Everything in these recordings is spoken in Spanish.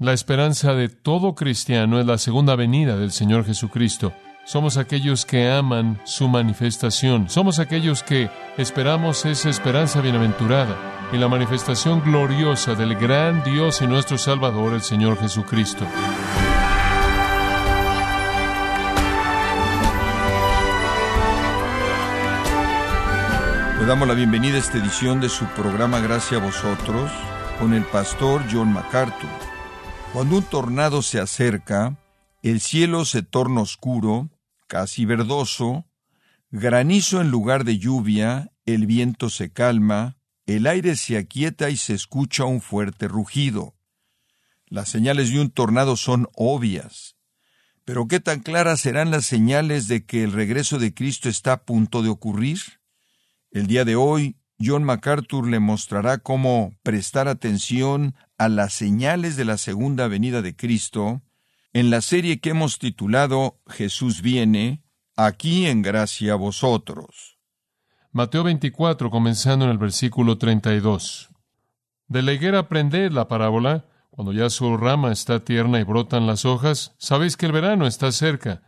La esperanza de todo cristiano es la segunda venida del Señor Jesucristo. Somos aquellos que aman su manifestación. Somos aquellos que esperamos esa esperanza bienaventurada y la manifestación gloriosa del gran Dios y nuestro Salvador, el Señor Jesucristo. Le damos la bienvenida a esta edición de su programa Gracias a vosotros con el pastor John MacArthur. Cuando un tornado se acerca, el cielo se torna oscuro, casi verdoso, granizo en lugar de lluvia, el viento se calma, el aire se aquieta y se escucha un fuerte rugido. Las señales de un tornado son obvias. Pero ¿qué tan claras serán las señales de que el regreso de Cristo está a punto de ocurrir? El día de hoy, John MacArthur le mostrará cómo prestar atención a las señales de la segunda venida de Cristo en la serie que hemos titulado Jesús viene, aquí en gracia a vosotros. Mateo 24, comenzando en el versículo 32. De la higuera aprended la parábola, cuando ya su rama está tierna y brotan las hojas, sabéis que el verano está cerca.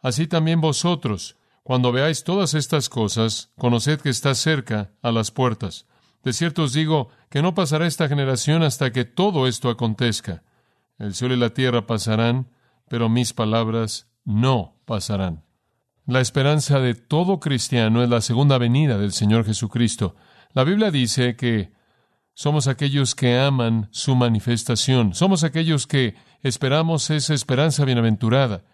Así también vosotros, cuando veáis todas estas cosas, conoced que está cerca a las puertas. De cierto os digo que no pasará esta generación hasta que todo esto acontezca. El cielo y la tierra pasarán, pero mis palabras no pasarán. La esperanza de todo cristiano es la segunda venida del Señor Jesucristo. La Biblia dice que somos aquellos que aman su manifestación, somos aquellos que esperamos esa esperanza bienaventurada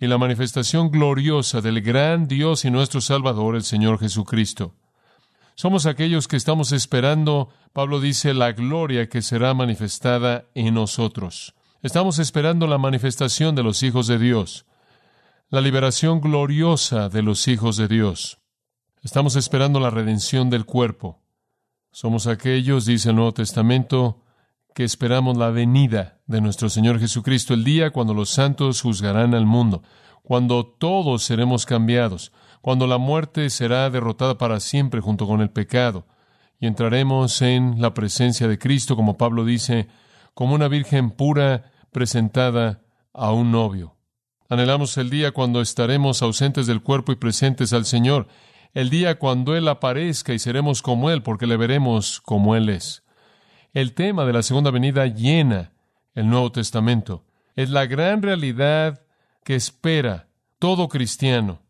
y la manifestación gloriosa del gran Dios y nuestro Salvador, el Señor Jesucristo. Somos aquellos que estamos esperando, Pablo dice, la gloria que será manifestada en nosotros. Estamos esperando la manifestación de los hijos de Dios, la liberación gloriosa de los hijos de Dios. Estamos esperando la redención del cuerpo. Somos aquellos, dice el Nuevo Testamento, que esperamos la venida de nuestro Señor Jesucristo, el día cuando los santos juzgarán al mundo, cuando todos seremos cambiados, cuando la muerte será derrotada para siempre junto con el pecado, y entraremos en la presencia de Cristo, como Pablo dice, como una virgen pura presentada a un novio. Anhelamos el día cuando estaremos ausentes del cuerpo y presentes al Señor, el día cuando Él aparezca y seremos como Él, porque le veremos como Él es. El tema de la segunda venida llena el Nuevo Testamento. Es la gran realidad que espera todo cristiano.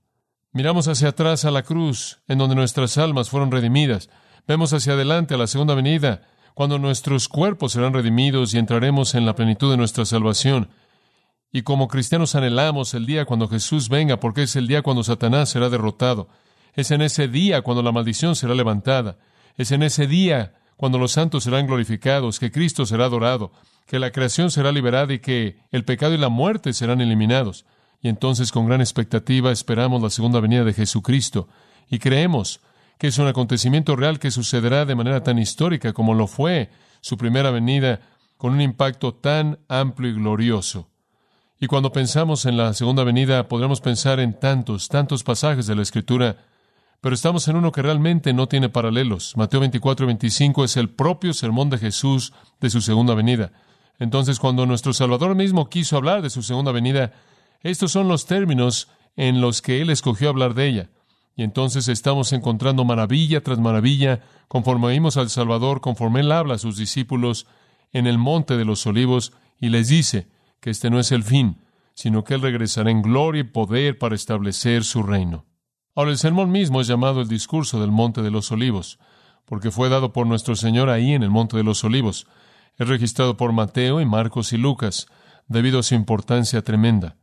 Miramos hacia atrás a la cruz, en donde nuestras almas fueron redimidas. Vemos hacia adelante a la segunda venida, cuando nuestros cuerpos serán redimidos y entraremos en la plenitud de nuestra salvación. Y como cristianos anhelamos el día cuando Jesús venga, porque es el día cuando Satanás será derrotado. Es en ese día cuando la maldición será levantada. Es en ese día cuando los santos serán glorificados, que Cristo será adorado, que la creación será liberada y que el pecado y la muerte serán eliminados. Y entonces con gran expectativa esperamos la segunda venida de Jesucristo y creemos que es un acontecimiento real que sucederá de manera tan histórica como lo fue su primera venida con un impacto tan amplio y glorioso. Y cuando pensamos en la segunda venida, podremos pensar en tantos, tantos pasajes de la Escritura pero estamos en uno que realmente no tiene paralelos. Mateo 24 y 25 es el propio sermón de Jesús de su segunda venida. Entonces, cuando nuestro Salvador mismo quiso hablar de su segunda venida, estos son los términos en los que Él escogió hablar de ella. Y entonces estamos encontrando maravilla tras maravilla, conforme oímos al Salvador, conforme Él habla a sus discípulos en el monte de los olivos, y les dice que este no es el fin, sino que Él regresará en gloria y poder para establecer su reino. Ahora, el sermón mismo es llamado el discurso del Monte de los Olivos, porque fue dado por nuestro Señor ahí en el Monte de los Olivos. Es registrado por Mateo y Marcos y Lucas, debido a su importancia tremenda.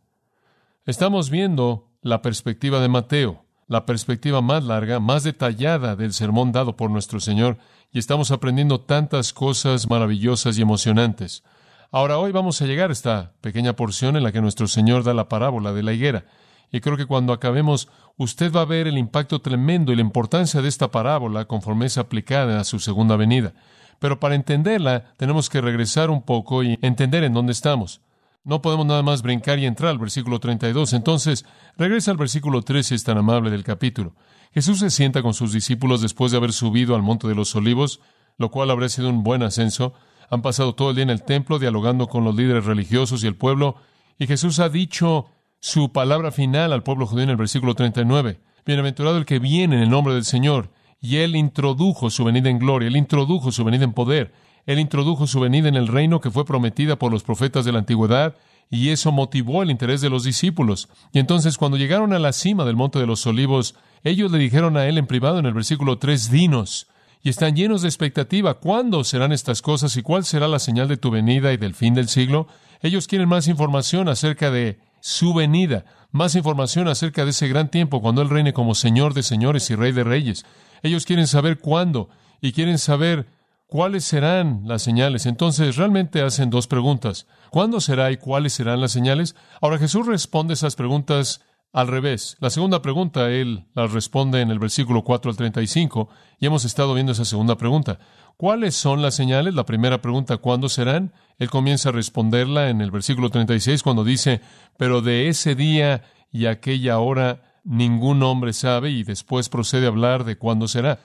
Estamos viendo la perspectiva de Mateo, la perspectiva más larga, más detallada del sermón dado por nuestro Señor, y estamos aprendiendo tantas cosas maravillosas y emocionantes. Ahora hoy vamos a llegar a esta pequeña porción en la que nuestro Señor da la parábola de la higuera. Y creo que cuando acabemos, usted va a ver el impacto tremendo y la importancia de esta parábola conforme es aplicada a su segunda venida. Pero para entenderla, tenemos que regresar un poco y entender en dónde estamos. No podemos nada más brincar y entrar al versículo 32. Entonces, regresa al versículo 13, es tan amable del capítulo. Jesús se sienta con sus discípulos después de haber subido al monte de los olivos, lo cual habría sido un buen ascenso. han pasado todo el día en el templo dialogando con los líderes religiosos y el pueblo, y Jesús ha dicho su palabra final al pueblo judío en el versículo 39. Bienaventurado el que viene en el nombre del Señor. Y Él introdujo su venida en gloria, Él introdujo su venida en poder, Él introdujo su venida en el reino que fue prometida por los profetas de la antigüedad, y eso motivó el interés de los discípulos. Y entonces cuando llegaron a la cima del monte de los olivos, ellos le dijeron a Él en privado en el versículo 3, dinos, y están llenos de expectativa, ¿cuándo serán estas cosas y cuál será la señal de tu venida y del fin del siglo? Ellos quieren más información acerca de su venida, más información acerca de ese gran tiempo cuando Él reine como Señor de señores y Rey de reyes. Ellos quieren saber cuándo y quieren saber cuáles serán las señales. Entonces realmente hacen dos preguntas. ¿Cuándo será y cuáles serán las señales? Ahora Jesús responde esas preguntas al revés. La segunda pregunta, Él las responde en el versículo 4 al 35 y hemos estado viendo esa segunda pregunta. ¿Cuáles son las señales? La primera pregunta, ¿cuándo serán? Él comienza a responderla en el versículo 36 cuando dice, pero de ese día y aquella hora ningún hombre sabe y después procede a hablar de cuándo será.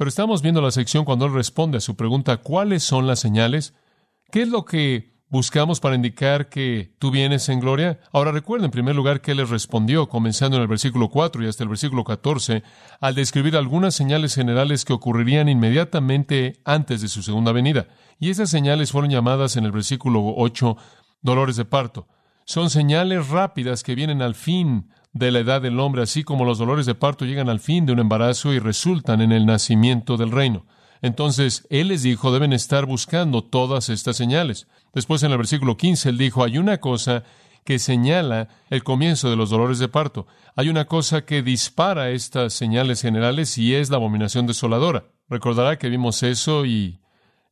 Pero estamos viendo la sección cuando él responde a su pregunta, ¿cuáles son las señales? ¿Qué es lo que buscamos para indicar que tú vienes en gloria? Ahora recuerda en primer lugar que él les respondió, comenzando en el versículo 4 y hasta el versículo 14, al describir algunas señales generales que ocurrirían inmediatamente antes de su segunda venida. Y esas señales fueron llamadas en el versículo 8 dolores de parto. Son señales rápidas que vienen al fin de la edad del hombre, así como los dolores de parto llegan al fin de un embarazo y resultan en el nacimiento del reino. Entonces, Él les dijo, deben estar buscando todas estas señales. Después, en el versículo 15, Él dijo, hay una cosa que señala el comienzo de los dolores de parto. Hay una cosa que dispara estas señales generales y es la abominación desoladora. Recordará que vimos eso y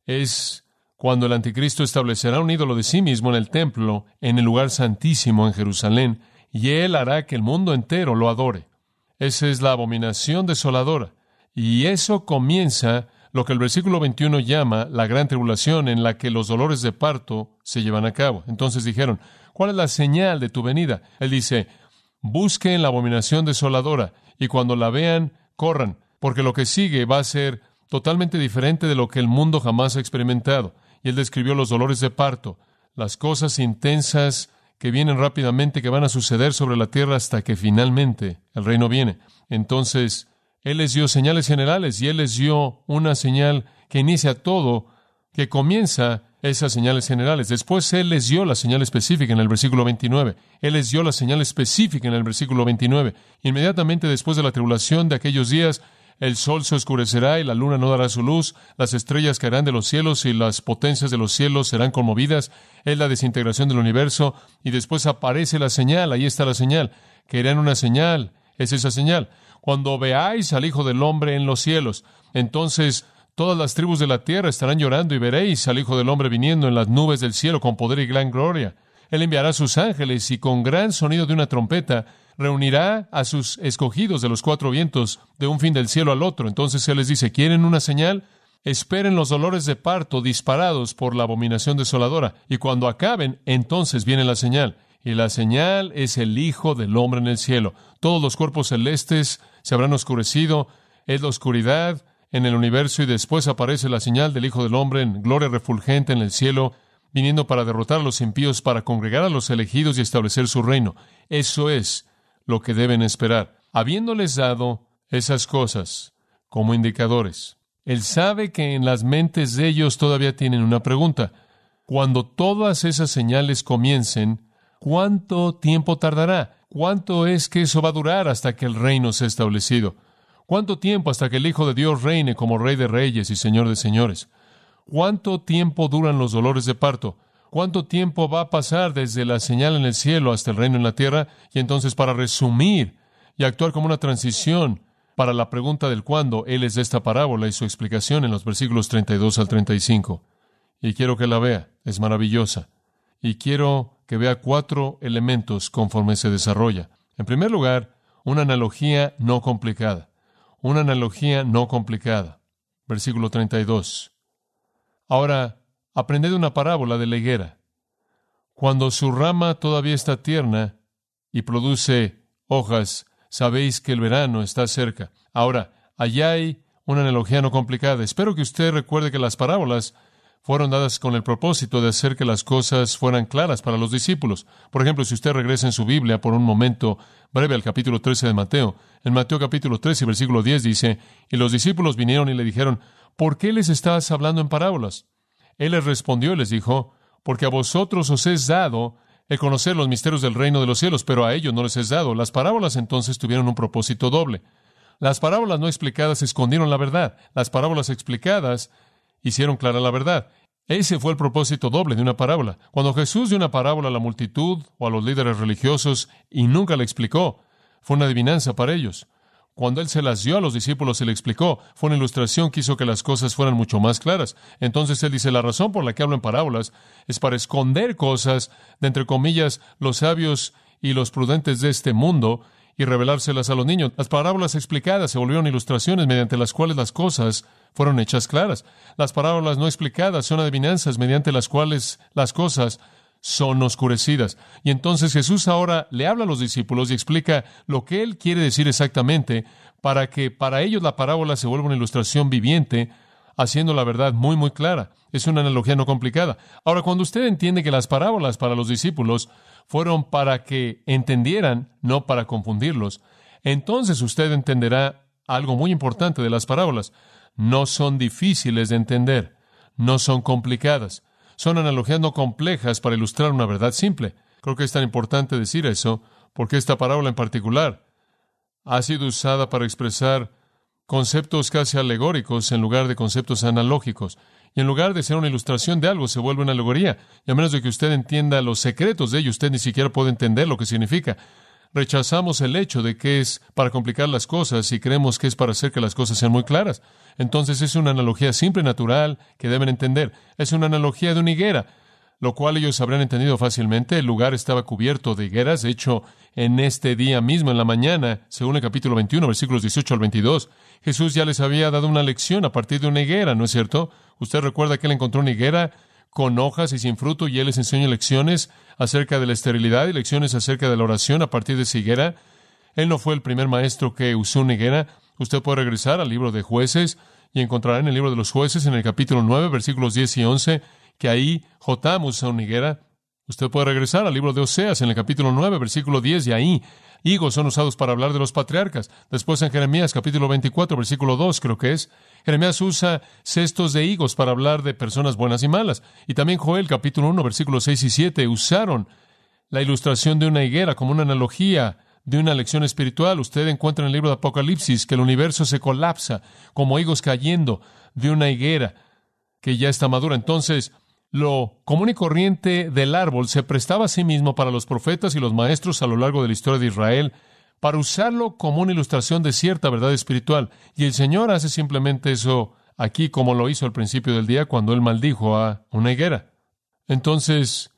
es cuando el anticristo establecerá un ídolo de sí mismo en el templo, en el lugar santísimo en Jerusalén, y él hará que el mundo entero lo adore. Esa es la abominación desoladora. Y eso comienza lo que el versículo 21 llama la gran tribulación en la que los dolores de parto se llevan a cabo. Entonces dijeron, ¿cuál es la señal de tu venida? Él dice, busquen la abominación desoladora y cuando la vean, corran, porque lo que sigue va a ser totalmente diferente de lo que el mundo jamás ha experimentado. Y él describió los dolores de parto, las cosas intensas que vienen rápidamente, que van a suceder sobre la tierra hasta que finalmente el reino viene. Entonces, Él les dio señales generales y Él les dio una señal que inicia todo, que comienza esas señales generales. Después Él les dio la señal específica en el versículo 29. Él les dio la señal específica en el versículo 29. Inmediatamente después de la tribulación de aquellos días, el sol se oscurecerá y la luna no dará su luz, las estrellas caerán de los cielos y las potencias de los cielos serán conmovidas, es la desintegración del universo, y después aparece la señal, ahí está la señal, que en una señal, es esa señal. Cuando veáis al Hijo del Hombre en los cielos, entonces todas las tribus de la tierra estarán llorando y veréis al Hijo del Hombre viniendo en las nubes del cielo con poder y gran gloria. Él enviará sus ángeles y con gran sonido de una trompeta reunirá a sus escogidos de los cuatro vientos de un fin del cielo al otro. Entonces Él les dice, ¿quieren una señal? Esperen los dolores de parto disparados por la abominación desoladora. Y cuando acaben, entonces viene la señal. Y la señal es el Hijo del Hombre en el cielo. Todos los cuerpos celestes se habrán oscurecido. Es la oscuridad en el universo y después aparece la señal del Hijo del Hombre en gloria refulgente en el cielo, viniendo para derrotar a los impíos, para congregar a los elegidos y establecer su reino. Eso es lo que deben esperar, habiéndoles dado esas cosas como indicadores. Él sabe que en las mentes de ellos todavía tienen una pregunta. Cuando todas esas señales comiencen, ¿cuánto tiempo tardará? ¿Cuánto es que eso va a durar hasta que el reino sea establecido? ¿Cuánto tiempo hasta que el Hijo de Dios reine como Rey de Reyes y Señor de Señores? ¿Cuánto tiempo duran los dolores de parto? ¿Cuánto tiempo va a pasar desde la señal en el cielo hasta el reino en la tierra? Y entonces, para resumir y actuar como una transición para la pregunta del cuándo, Él es esta parábola y su explicación en los versículos 32 al 35. Y quiero que la vea, es maravillosa. Y quiero que vea cuatro elementos conforme se desarrolla. En primer lugar, una analogía no complicada. Una analogía no complicada. Versículo 32. Ahora, Aprended una parábola de la higuera. Cuando su rama todavía está tierna y produce hojas, sabéis que el verano está cerca. Ahora, allá hay una analogía no complicada. Espero que usted recuerde que las parábolas fueron dadas con el propósito de hacer que las cosas fueran claras para los discípulos. Por ejemplo, si usted regresa en su Biblia por un momento breve al capítulo 13 de Mateo, en Mateo capítulo 13, versículo 10 dice, y los discípulos vinieron y le dijeron, ¿por qué les estás hablando en parábolas? Él les respondió y les dijo, porque a vosotros os es dado el conocer los misterios del reino de los cielos, pero a ellos no les es dado. Las parábolas entonces tuvieron un propósito doble. Las parábolas no explicadas escondieron la verdad. Las parábolas explicadas hicieron clara la verdad. Ese fue el propósito doble de una parábola. Cuando Jesús dio una parábola a la multitud o a los líderes religiosos y nunca la explicó, fue una adivinanza para ellos. Cuando Él se las dio a los discípulos y le explicó, fue una ilustración que hizo que las cosas fueran mucho más claras. Entonces Él dice, la razón por la que hablo en parábolas es para esconder cosas de, entre comillas, los sabios y los prudentes de este mundo y revelárselas a los niños. Las parábolas explicadas se volvieron ilustraciones mediante las cuales las cosas fueron hechas claras. Las parábolas no explicadas son adivinanzas mediante las cuales las cosas son oscurecidas. Y entonces Jesús ahora le habla a los discípulos y explica lo que él quiere decir exactamente para que para ellos la parábola se vuelva una ilustración viviente, haciendo la verdad muy, muy clara. Es una analogía no complicada. Ahora, cuando usted entiende que las parábolas para los discípulos fueron para que entendieran, no para confundirlos, entonces usted entenderá algo muy importante de las parábolas. No son difíciles de entender, no son complicadas, son analogías no complejas para ilustrar una verdad simple. Creo que es tan importante decir eso, porque esta parábola en particular ha sido usada para expresar conceptos casi alegóricos en lugar de conceptos analógicos. Y en lugar de ser una ilustración de algo, se vuelve una alegoría. Y a menos de que usted entienda los secretos de ello, usted ni siquiera puede entender lo que significa. Rechazamos el hecho de que es para complicar las cosas y creemos que es para hacer que las cosas sean muy claras. Entonces es una analogía simple, natural, que deben entender. Es una analogía de una higuera, lo cual ellos habrían entendido fácilmente. El lugar estaba cubierto de higueras. De hecho, en este día mismo, en la mañana, según el capítulo 21, versículos 18 al 22, Jesús ya les había dado una lección a partir de una higuera, ¿no es cierto? Usted recuerda que él encontró una higuera con hojas y sin fruto y él les enseñó lecciones acerca de la esterilidad y lecciones acerca de la oración a partir de esa higuera. Él no fue el primer maestro que usó una higuera. Usted puede regresar al libro de jueces y encontrará en el libro de los jueces, en el capítulo 9, versículos 10 y 11, que ahí Jotam usa una higuera. Usted puede regresar al libro de Oseas, en el capítulo 9, versículo 10, y ahí higos son usados para hablar de los patriarcas. Después en Jeremías capítulo 24, versículo 2, creo que es, Jeremías usa cestos de higos para hablar de personas buenas y malas. Y también Joel capítulo 1, versículos 6 y 7 usaron la ilustración de una higuera como una analogía de una lección espiritual. Usted encuentra en el libro de Apocalipsis que el universo se colapsa como higos cayendo de una higuera que ya está madura. Entonces, lo común y corriente del árbol se prestaba a sí mismo para los profetas y los maestros a lo largo de la historia de Israel, para usarlo como una ilustración de cierta verdad espiritual. Y el Señor hace simplemente eso aquí como lo hizo al principio del día cuando él maldijo a una higuera. Entonces,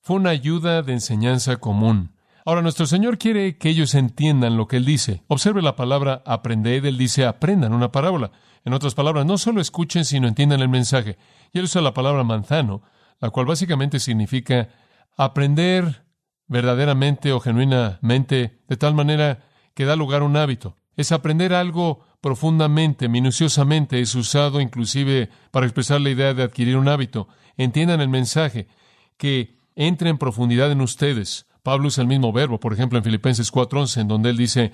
fue una ayuda de enseñanza común. Ahora, nuestro Señor quiere que ellos entiendan lo que Él dice. Observe la palabra aprended. Él dice aprendan una parábola. En otras palabras, no solo escuchen, sino entiendan el mensaje. Y Él usa la palabra manzano, la cual básicamente significa aprender verdaderamente o genuinamente de tal manera que da lugar a un hábito. Es aprender algo profundamente, minuciosamente. Es usado inclusive para expresar la idea de adquirir un hábito. Entiendan el mensaje, que entre en profundidad en ustedes Pablo usa el mismo verbo, por ejemplo, en Filipenses 4:11, en donde él dice,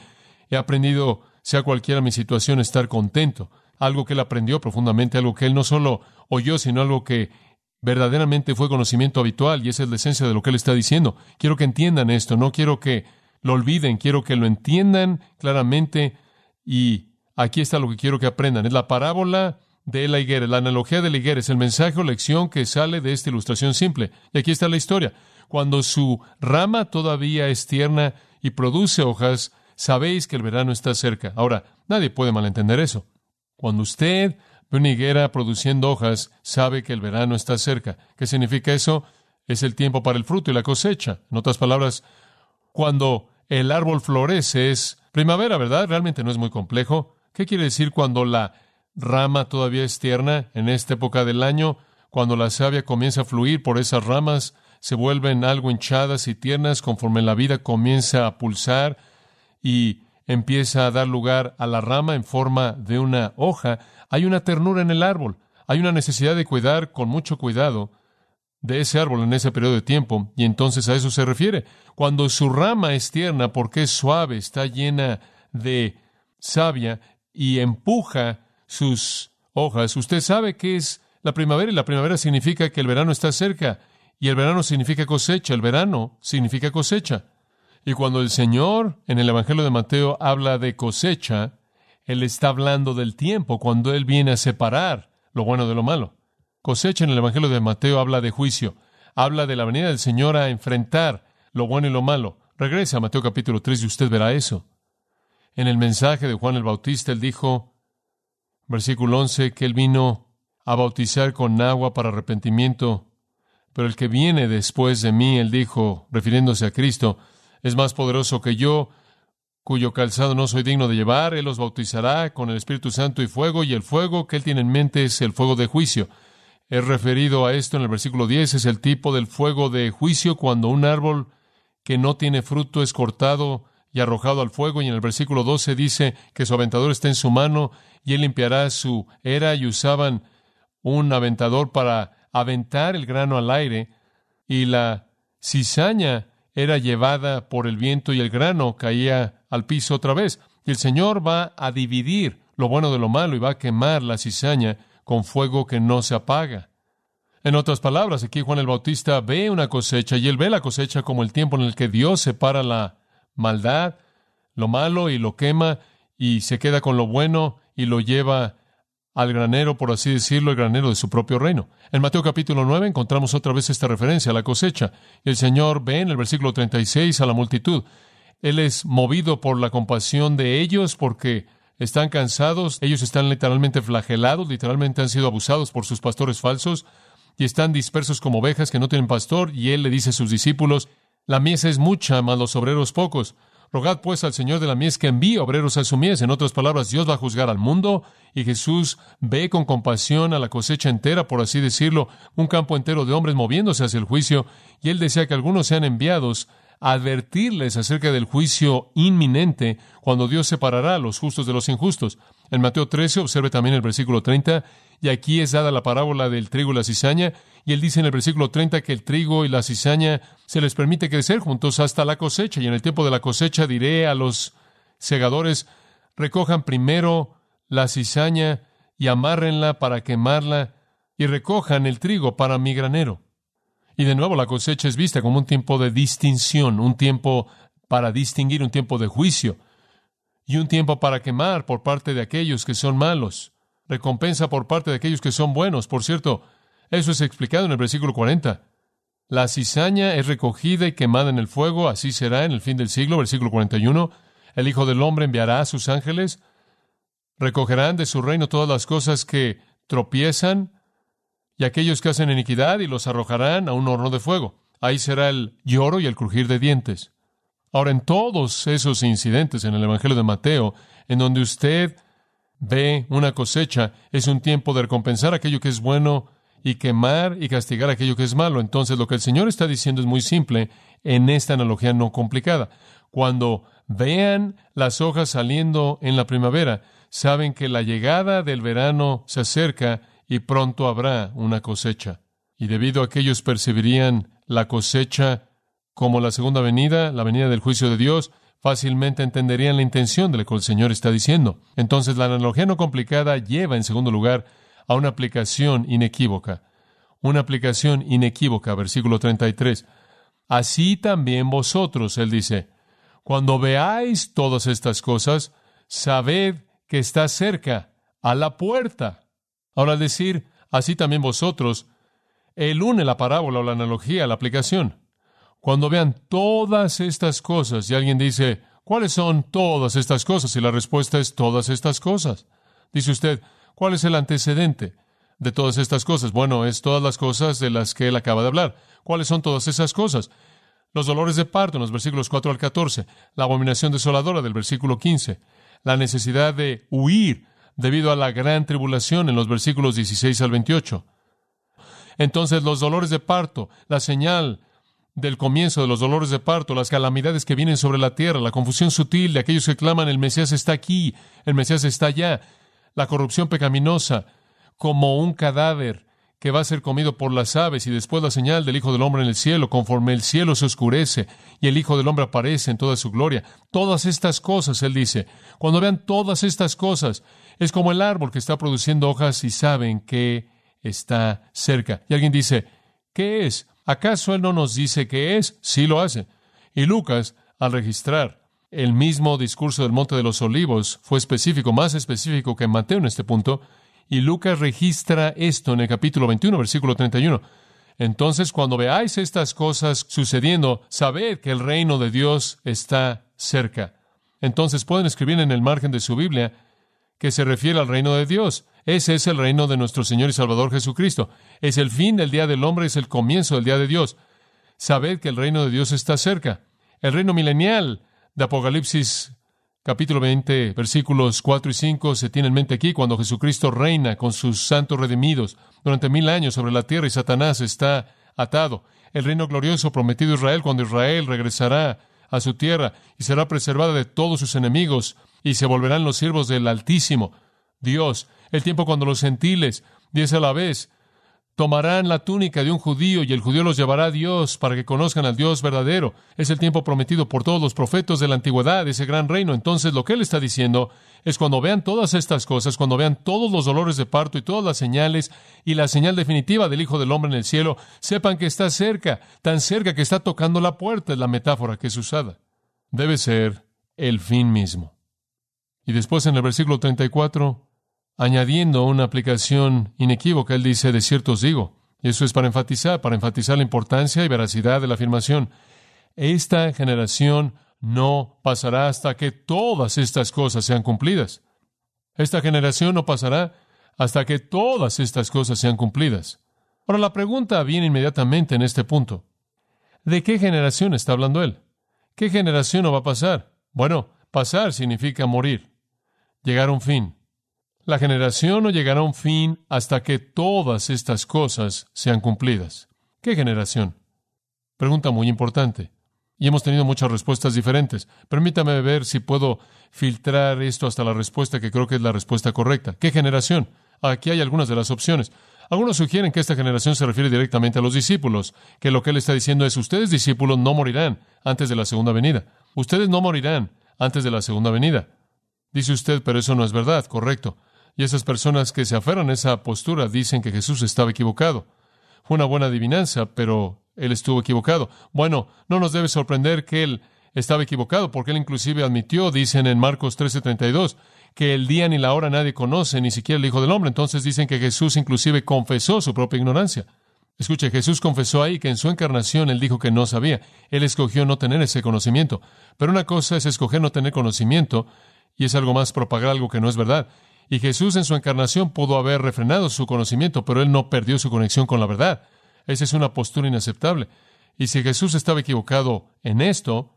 he aprendido, sea cualquiera mi situación, estar contento. Algo que él aprendió profundamente, algo que él no solo oyó, sino algo que verdaderamente fue conocimiento habitual, y esa es la esencia de lo que él está diciendo. Quiero que entiendan esto, no quiero que lo olviden, quiero que lo entiendan claramente, y aquí está lo que quiero que aprendan. Es la parábola de la higuera, la analogía de la higuera, es el mensaje o lección que sale de esta ilustración simple. Y aquí está la historia. Cuando su rama todavía es tierna y produce hojas, sabéis que el verano está cerca. Ahora, nadie puede malentender eso. Cuando usted ve una higuera produciendo hojas, sabe que el verano está cerca. ¿Qué significa eso? Es el tiempo para el fruto y la cosecha. En otras palabras, cuando el árbol florece es primavera, ¿verdad? Realmente no es muy complejo. ¿Qué quiere decir cuando la rama todavía es tierna en esta época del año? Cuando la savia comienza a fluir por esas ramas, se vuelven algo hinchadas y tiernas conforme la vida comienza a pulsar y empieza a dar lugar a la rama en forma de una hoja, hay una ternura en el árbol, Hay una necesidad de cuidar con mucho cuidado de ese árbol en ese periodo de tiempo, y entonces a eso se refiere. Cuando su rama es tierna porque es suave, está llena de savia y empuja sus hojas, usted sabe que es la primavera y la primavera significa que el verano está cerca y el verano significa cosecha, el verano significa cosecha. Y cuando el Señor en el Evangelio de Mateo habla de cosecha, Él está hablando del tiempo, cuando Él viene a separar lo bueno de lo malo. Cosecha en el Evangelio de Mateo habla de juicio, habla de la venida del Señor a enfrentar lo bueno y lo malo. Regrese a Mateo capítulo 3 y usted verá eso. En el mensaje de Juan el Bautista, Él dijo, versículo 11, que Él vino a bautizar con agua para arrepentimiento, pero el que viene después de mí, Él dijo, refiriéndose a Cristo, es más poderoso que yo, cuyo calzado no soy digno de llevar, Él los bautizará con el Espíritu Santo y fuego, y el fuego que Él tiene en mente es el fuego de juicio. Es referido a esto en el versículo 10, es el tipo del fuego de juicio cuando un árbol que no tiene fruto es cortado y arrojado al fuego, y en el versículo 12 dice que su aventador está en su mano y él limpiará su era y usaban un aventador para aventar el grano al aire y la cizaña era llevada por el viento y el grano caía al piso otra vez. Y el Señor va a dividir lo bueno de lo malo y va a quemar la cizaña con fuego que no se apaga. En otras palabras, aquí Juan el Bautista ve una cosecha y él ve la cosecha como el tiempo en el que Dios separa la maldad, lo malo y lo quema y se queda con lo bueno y lo lleva al granero, por así decirlo, el granero de su propio reino. En Mateo capítulo 9 encontramos otra vez esta referencia a la cosecha. El Señor ve en el versículo 36 a la multitud. Él es movido por la compasión de ellos porque están cansados, ellos están literalmente flagelados, literalmente han sido abusados por sus pastores falsos y están dispersos como ovejas que no tienen pastor y Él le dice a sus discípulos, la mies es mucha, mas los obreros pocos. Rogad pues al Señor de la mies que envíe obreros a su mies. En otras palabras, Dios va a juzgar al mundo y Jesús ve con compasión a la cosecha entera, por así decirlo, un campo entero de hombres moviéndose hacia el juicio, y él desea que algunos sean enviados a advertirles acerca del juicio inminente cuando Dios separará a los justos de los injustos. En Mateo 13, observe también el versículo 30, y aquí es dada la parábola del trigo y la cizaña, y él dice en el versículo 30 que el trigo y la cizaña se les permite crecer juntos hasta la cosecha, y en el tiempo de la cosecha diré a los segadores, recojan primero la cizaña y amárrenla para quemarla, y recojan el trigo para mi granero. Y de nuevo la cosecha es vista como un tiempo de distinción, un tiempo para distinguir, un tiempo de juicio, y un tiempo para quemar por parte de aquellos que son malos recompensa por parte de aquellos que son buenos. Por cierto, eso es explicado en el versículo 40. La cizaña es recogida y quemada en el fuego, así será en el fin del siglo, versículo 41. El Hijo del Hombre enviará a sus ángeles, recogerán de su reino todas las cosas que tropiezan y aquellos que hacen iniquidad y los arrojarán a un horno de fuego. Ahí será el lloro y el crujir de dientes. Ahora, en todos esos incidentes en el Evangelio de Mateo, en donde usted ve una cosecha, es un tiempo de recompensar aquello que es bueno y quemar y castigar aquello que es malo. Entonces lo que el Señor está diciendo es muy simple en esta analogía no complicada. Cuando vean las hojas saliendo en la primavera, saben que la llegada del verano se acerca y pronto habrá una cosecha. Y debido a que ellos percibirían la cosecha como la segunda venida, la venida del juicio de Dios, fácilmente entenderían la intención de lo que el Señor está diciendo. Entonces, la analogía no complicada lleva, en segundo lugar, a una aplicación inequívoca. Una aplicación inequívoca, versículo 33. Así también vosotros, él dice, cuando veáis todas estas cosas, sabed que está cerca, a la puerta. Ahora, al decir, así también vosotros, él une la parábola o la analogía a la aplicación. Cuando vean todas estas cosas y alguien dice, ¿cuáles son todas estas cosas? Y la respuesta es todas estas cosas. Dice usted, ¿cuál es el antecedente de todas estas cosas? Bueno, es todas las cosas de las que él acaba de hablar. ¿Cuáles son todas esas cosas? Los dolores de parto en los versículos 4 al 14, la abominación desoladora del versículo 15, la necesidad de huir debido a la gran tribulación en los versículos 16 al 28. Entonces los dolores de parto, la señal del comienzo de los dolores de parto, las calamidades que vienen sobre la tierra, la confusión sutil de aquellos que claman el Mesías está aquí, el Mesías está allá, la corrupción pecaminosa, como un cadáver que va a ser comido por las aves y después la señal del Hijo del Hombre en el cielo, conforme el cielo se oscurece y el Hijo del Hombre aparece en toda su gloria. Todas estas cosas, Él dice, cuando vean todas estas cosas, es como el árbol que está produciendo hojas y saben que está cerca. Y alguien dice, ¿qué es? ¿Acaso Él no nos dice qué es? Sí lo hace. Y Lucas, al registrar el mismo discurso del Monte de los Olivos, fue específico, más específico que Mateo en este punto, y Lucas registra esto en el capítulo 21, versículo 31. Entonces, cuando veáis estas cosas sucediendo, sabed que el reino de Dios está cerca. Entonces pueden escribir en el margen de su Biblia que se refiere al reino de Dios. Ese es el reino de nuestro Señor y Salvador Jesucristo. Es el fin del día del hombre, es el comienzo del día de Dios. Sabed que el reino de Dios está cerca. El reino milenial de Apocalipsis capítulo 20, versículos 4 y 5 se tiene en mente aquí cuando Jesucristo reina con sus santos redimidos durante mil años sobre la tierra y Satanás está atado. El reino glorioso prometido a Israel cuando Israel regresará a su tierra y será preservada de todos sus enemigos y se volverán los siervos del Altísimo. Dios, el tiempo cuando los gentiles, diez a la vez, tomarán la túnica de un judío y el judío los llevará a Dios para que conozcan al Dios verdadero. Es el tiempo prometido por todos los profetas de la antigüedad, ese gran reino. Entonces lo que él está diciendo es cuando vean todas estas cosas, cuando vean todos los dolores de parto y todas las señales y la señal definitiva del Hijo del Hombre en el cielo, sepan que está cerca, tan cerca que está tocando la puerta, es la metáfora que es usada. Debe ser el fin mismo. Y después en el versículo 34 añadiendo una aplicación inequívoca. Él dice, de cierto os digo. Y eso es para enfatizar, para enfatizar la importancia y veracidad de la afirmación. Esta generación no pasará hasta que todas estas cosas sean cumplidas. Esta generación no pasará hasta que todas estas cosas sean cumplidas. Ahora la pregunta viene inmediatamente en este punto. ¿De qué generación está hablando él? ¿Qué generación no va a pasar? Bueno, pasar significa morir, llegar a un fin. La generación no llegará a un fin hasta que todas estas cosas sean cumplidas. ¿Qué generación? Pregunta muy importante. Y hemos tenido muchas respuestas diferentes. Permítame ver si puedo filtrar esto hasta la respuesta que creo que es la respuesta correcta. ¿Qué generación? Aquí hay algunas de las opciones. Algunos sugieren que esta generación se refiere directamente a los discípulos, que lo que él está diciendo es ustedes discípulos no morirán antes de la segunda venida. Ustedes no morirán antes de la segunda venida. Dice usted, pero eso no es verdad, correcto. Y esas personas que se aferran a esa postura dicen que Jesús estaba equivocado. Fue una buena adivinanza, pero él estuvo equivocado. Bueno, no nos debe sorprender que él estaba equivocado, porque él inclusive admitió, dicen en Marcos 13:32, que el día ni la hora nadie conoce, ni siquiera el Hijo del Hombre. Entonces dicen que Jesús inclusive confesó su propia ignorancia. Escuche, Jesús confesó ahí que en su encarnación él dijo que no sabía. Él escogió no tener ese conocimiento. Pero una cosa es escoger no tener conocimiento y es algo más propagar algo que no es verdad. Y Jesús en su encarnación pudo haber refrenado su conocimiento, pero él no perdió su conexión con la verdad. Esa es una postura inaceptable. Y si Jesús estaba equivocado en esto,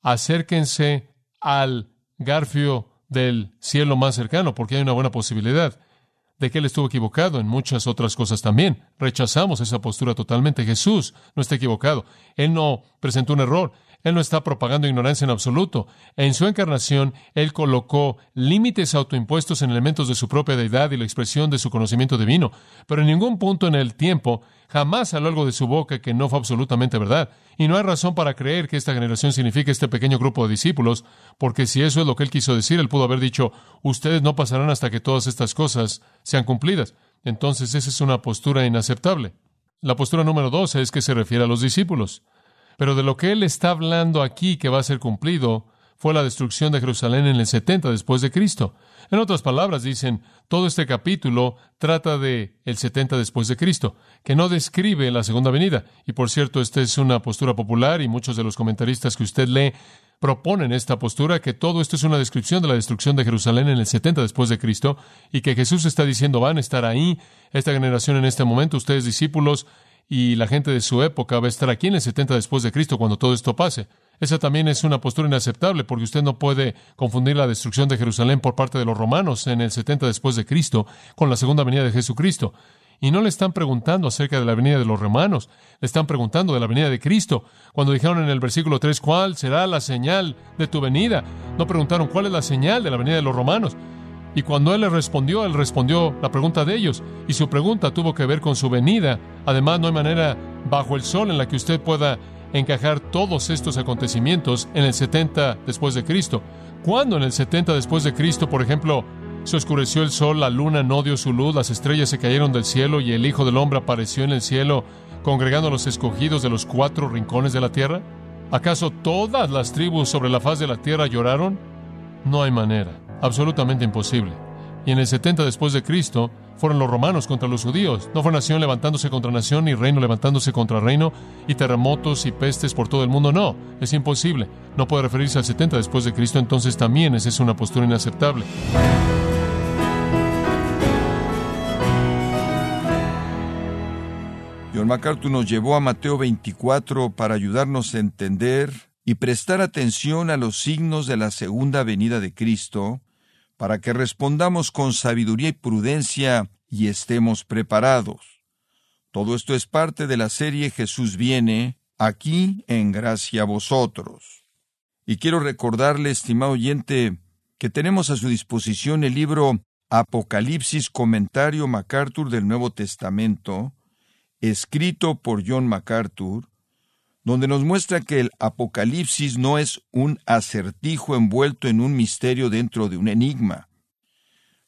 acérquense al garfio del cielo más cercano, porque hay una buena posibilidad de que él estuvo equivocado en muchas otras cosas también. Rechazamos esa postura totalmente. Jesús no está equivocado. Él no presentó un error. Él no está propagando ignorancia en absoluto. En su encarnación, Él colocó límites autoimpuestos en elementos de su propia deidad y la expresión de su conocimiento divino, pero en ningún punto en el tiempo jamás salió algo de su boca que no fue absolutamente verdad. Y no hay razón para creer que esta generación signifique este pequeño grupo de discípulos, porque si eso es lo que Él quiso decir, Él pudo haber dicho, ustedes no pasarán hasta que todas estas cosas sean cumplidas. Entonces esa es una postura inaceptable. La postura número dos es que se refiere a los discípulos. Pero de lo que él está hablando aquí que va a ser cumplido fue la destrucción de Jerusalén en el 70 después de Cristo. En otras palabras, dicen, todo este capítulo trata de el 70 después de Cristo, que no describe la segunda venida. Y por cierto, esta es una postura popular y muchos de los comentaristas que usted lee proponen esta postura, que todo esto es una descripción de la destrucción de Jerusalén en el 70 después de Cristo, y que Jesús está diciendo, van a estar ahí, esta generación en este momento, ustedes discípulos, y la gente de su época va a estar aquí en el 70 después de Cristo cuando todo esto pase. Esa también es una postura inaceptable porque usted no puede confundir la destrucción de Jerusalén por parte de los romanos en el 70 después de Cristo con la segunda venida de Jesucristo. Y no le están preguntando acerca de la venida de los romanos, le están preguntando de la venida de Cristo. Cuando dijeron en el versículo 3, ¿cuál será la señal de tu venida? No preguntaron cuál es la señal de la venida de los romanos. Y cuando Él le respondió, Él respondió la pregunta de ellos. Y su pregunta tuvo que ver con su venida. Además, no hay manera bajo el sol en la que usted pueda encajar todos estos acontecimientos en el 70 después de Cristo. Cuando en el 70 después de Cristo, por ejemplo, se oscureció el sol, la luna no dio su luz, las estrellas se cayeron del cielo y el Hijo del Hombre apareció en el cielo congregando a los escogidos de los cuatro rincones de la tierra? ¿Acaso todas las tribus sobre la faz de la tierra lloraron? No hay manera, absolutamente imposible. Y en el 70 después de Cristo fueron los romanos contra los judíos. No fue nación levantándose contra nación ni reino levantándose contra reino y terremotos y pestes por todo el mundo. No, es imposible. No puede referirse al 70 después de Cristo, entonces también es una postura inaceptable. John MacArthur nos llevó a Mateo 24 para ayudarnos a entender y prestar atención a los signos de la segunda venida de Cristo, para que respondamos con sabiduría y prudencia y estemos preparados. Todo esto es parte de la serie Jesús viene, aquí en gracia a vosotros. Y quiero recordarle, estimado oyente, que tenemos a su disposición el libro Apocalipsis Comentario MacArthur del Nuevo Testamento, escrito por John MacArthur, donde nos muestra que el Apocalipsis no es un acertijo envuelto en un misterio dentro de un enigma.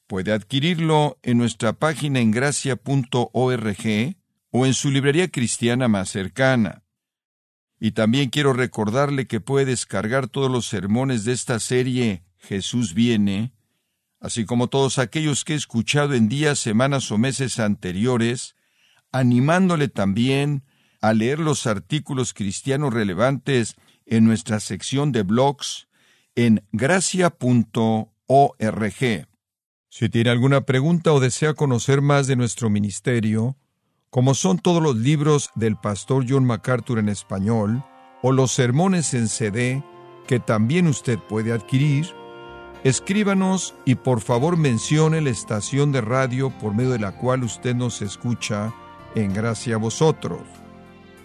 Puede adquirirlo en nuestra página en gracia.org o en su librería cristiana más cercana. Y también quiero recordarle que puede descargar todos los sermones de esta serie Jesús viene, así como todos aquellos que he escuchado en días, semanas o meses anteriores, animándole también a leer los artículos cristianos relevantes en nuestra sección de blogs en gracia.org. Si tiene alguna pregunta o desea conocer más de nuestro ministerio, como son todos los libros del pastor John MacArthur en español, o los sermones en CD que también usted puede adquirir, escríbanos y por favor mencione la estación de radio por medio de la cual usted nos escucha en gracia a vosotros.